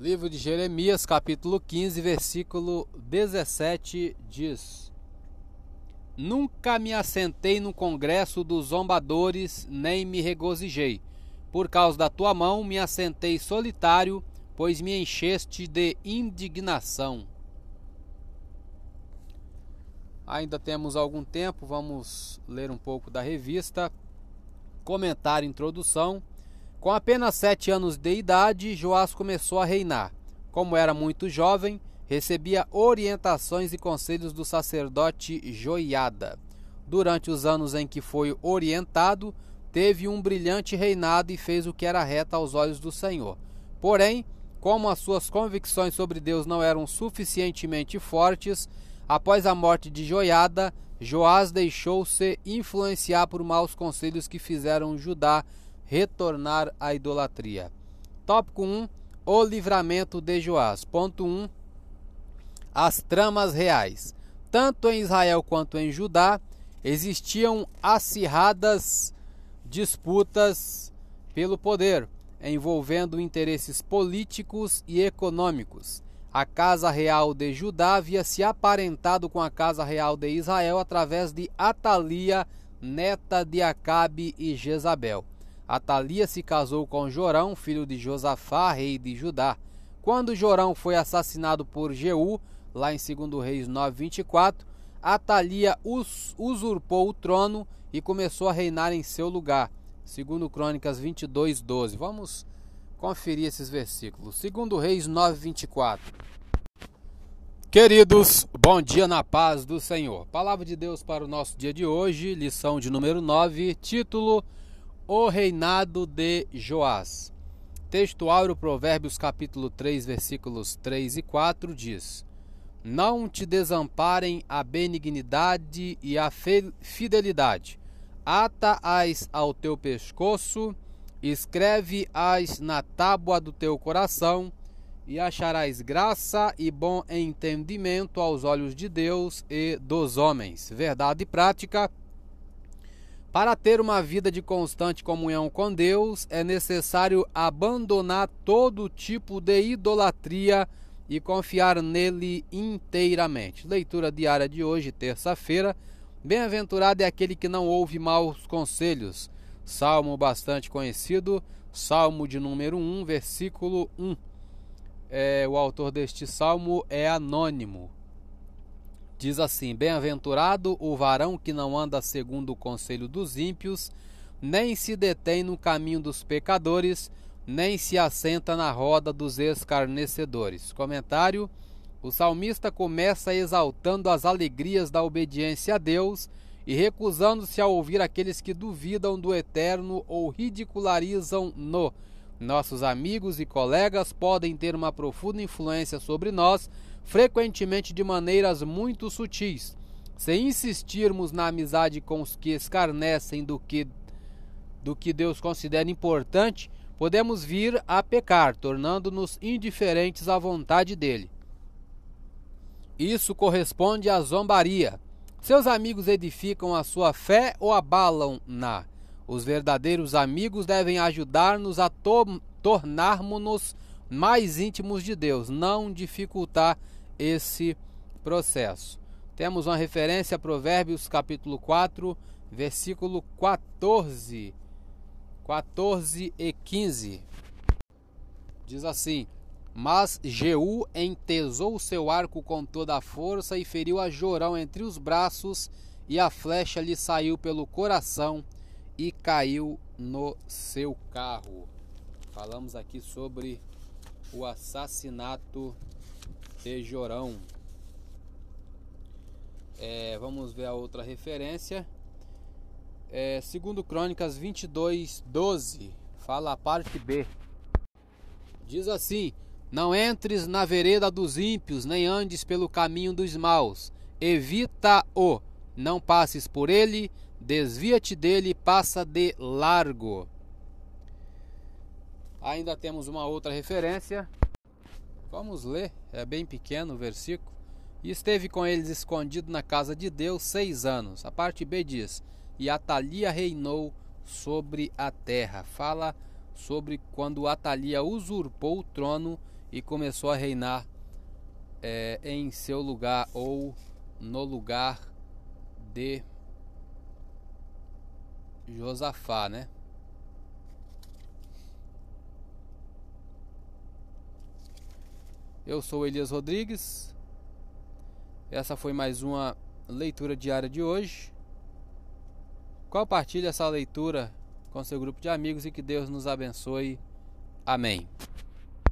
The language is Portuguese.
Livro de Jeremias, capítulo 15, versículo 17 diz: Nunca me assentei no congresso dos zombadores, nem me regozijei. Por causa da tua mão me assentei solitário, pois me encheste de indignação. Ainda temos algum tempo, vamos ler um pouco da revista. Comentário introdução. Com apenas sete anos de idade, Joás começou a reinar. Como era muito jovem, recebia orientações e conselhos do sacerdote Joiada. Durante os anos em que foi orientado, teve um brilhante reinado e fez o que era reto aos olhos do Senhor. Porém, como as suas convicções sobre Deus não eram suficientemente fortes, após a morte de Joiada, Joás deixou-se influenciar por maus conselhos que fizeram Judá retornar à idolatria. Tópico 1: O livramento de Joás. Ponto 1: As tramas reais. Tanto em Israel quanto em Judá existiam acirradas disputas pelo poder, envolvendo interesses políticos e econômicos. A casa real de Judá havia se aparentado com a casa real de Israel através de Atalia, neta de Acabe e Jezabel. Atalia se casou com Jorão, filho de Josafá, rei de Judá. Quando Jorão foi assassinado por Jeú, lá em 2 Reis 9:24, Atalia usurpou o trono e começou a reinar em seu lugar. Segundo Crônicas 22:12. Vamos conferir esses versículos. Segundo Reis 9:24. Queridos, bom dia na paz do Senhor. Palavra de Deus para o nosso dia de hoje, lição de número 9, título o reinado de Joás. Texto áureo, Provérbios capítulo 3, versículos 3 e 4 diz: Não te desamparem a benignidade e a fidelidade. Ata-as ao teu pescoço, escreve-as na tábua do teu coração, e acharás graça e bom entendimento aos olhos de Deus e dos homens. Verdade prática para ter uma vida de constante comunhão com Deus, é necessário abandonar todo tipo de idolatria e confiar nele inteiramente. Leitura diária de hoje, terça-feira. Bem-aventurado é aquele que não ouve maus conselhos. Salmo bastante conhecido, Salmo de número 1, versículo 1. É, o autor deste salmo é anônimo. Diz assim: Bem-aventurado o varão que não anda segundo o conselho dos ímpios, nem se detém no caminho dos pecadores, nem se assenta na roda dos escarnecedores. Comentário: O salmista começa exaltando as alegrias da obediência a Deus e recusando-se a ouvir aqueles que duvidam do eterno ou ridicularizam-no. Nossos amigos e colegas podem ter uma profunda influência sobre nós frequentemente de maneiras muito sutis. Se insistirmos na amizade com os que escarnecem do que, do que Deus considera importante, podemos vir a pecar, tornando-nos indiferentes à vontade dele. Isso corresponde à zombaria. Seus amigos edificam a sua fé ou abalam-na? Os verdadeiros amigos devem ajudar-nos a to tornarmos-nos mais íntimos de Deus, não dificultar esse processo. Temos uma referência a Provérbios capítulo 4, versículo 14. 14 e 15. Diz assim: Mas Jeú entesou seu arco com toda a força e feriu a Jorão entre os braços, e a flecha lhe saiu pelo coração e caiu no seu carro. Falamos aqui sobre o assassinato Tejorão. É, vamos ver a outra referência. É, segundo Crônicas 22, 12. Fala a parte B. Diz assim: Não entres na vereda dos ímpios, nem andes pelo caminho dos maus. Evita-o, não passes por ele, desvia-te dele, passa de largo. Ainda temos uma outra referência. Vamos ler, é bem pequeno o versículo. E esteve com eles escondido na casa de Deus seis anos. A parte B diz: E Atalia reinou sobre a terra. Fala sobre quando Atalia usurpou o trono e começou a reinar é, em seu lugar ou no lugar de Josafá, né? Eu sou Elias Rodrigues. Essa foi mais uma leitura diária de hoje. Compartilhe essa leitura com seu grupo de amigos e que Deus nos abençoe. Amém.